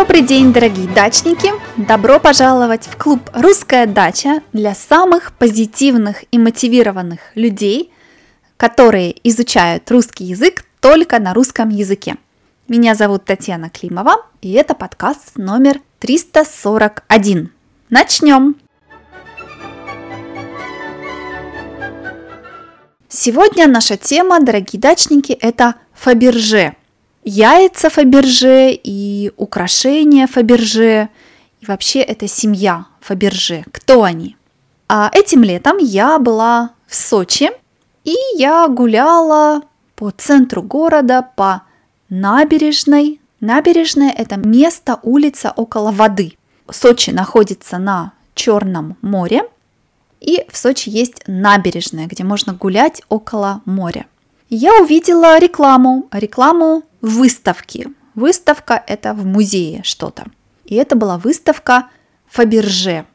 Добрый день, дорогие дачники! Добро пожаловать в клуб «Русская дача» для самых позитивных и мотивированных людей, которые изучают русский язык только на русском языке. Меня зовут Татьяна Климова, и это подкаст номер 341. Начнем! Сегодня наша тема, дорогие дачники, это Фаберже – яйца Фаберже и украшения Фаберже. И вообще это семья Фаберже. Кто они? А этим летом я была в Сочи, и я гуляла по центру города, по набережной. Набережная – это место, улица около воды. Сочи находится на Черном море, и в Сочи есть набережная, где можно гулять около моря. Я увидела рекламу, рекламу выставки. Выставка – это в музее что-то. И это была выставка Фаберже.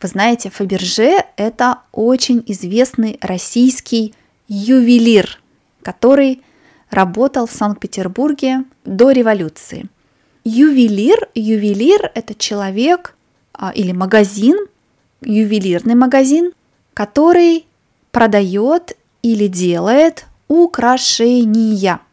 Вы знаете, Фаберже – это очень известный российский ювелир, который работал в Санкт-Петербурге до революции. Ювелир, ювелир – это человек а, или магазин, ювелирный магазин, который продает или делает украшения –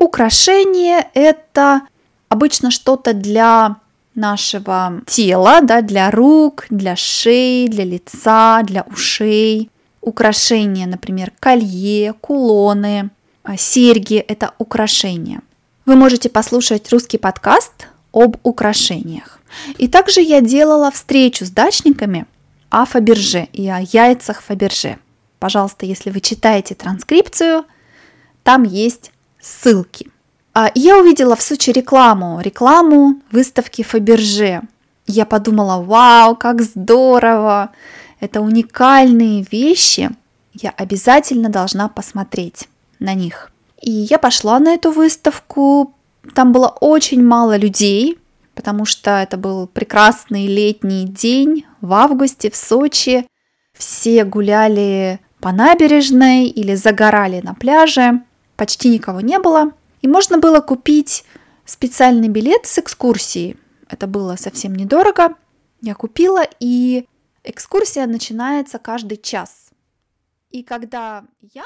Украшение – это обычно что-то для нашего тела, да, для рук, для шеи, для лица, для ушей. Украшения, например, колье, кулоны, а, серьги – это украшения. Вы можете послушать русский подкаст об украшениях. И также я делала встречу с дачниками о Фаберже и о яйцах Фаберже. Пожалуйста, если вы читаете транскрипцию, там есть ссылки. А я увидела в Сочи рекламу, рекламу выставки Фаберже. Я подумала, вау, как здорово, это уникальные вещи, я обязательно должна посмотреть на них. И я пошла на эту выставку, там было очень мало людей, потому что это был прекрасный летний день в августе в Сочи. Все гуляли по набережной или загорали на пляже почти никого не было. И можно было купить специальный билет с экскурсией. Это было совсем недорого. Я купила, и экскурсия начинается каждый час. И когда я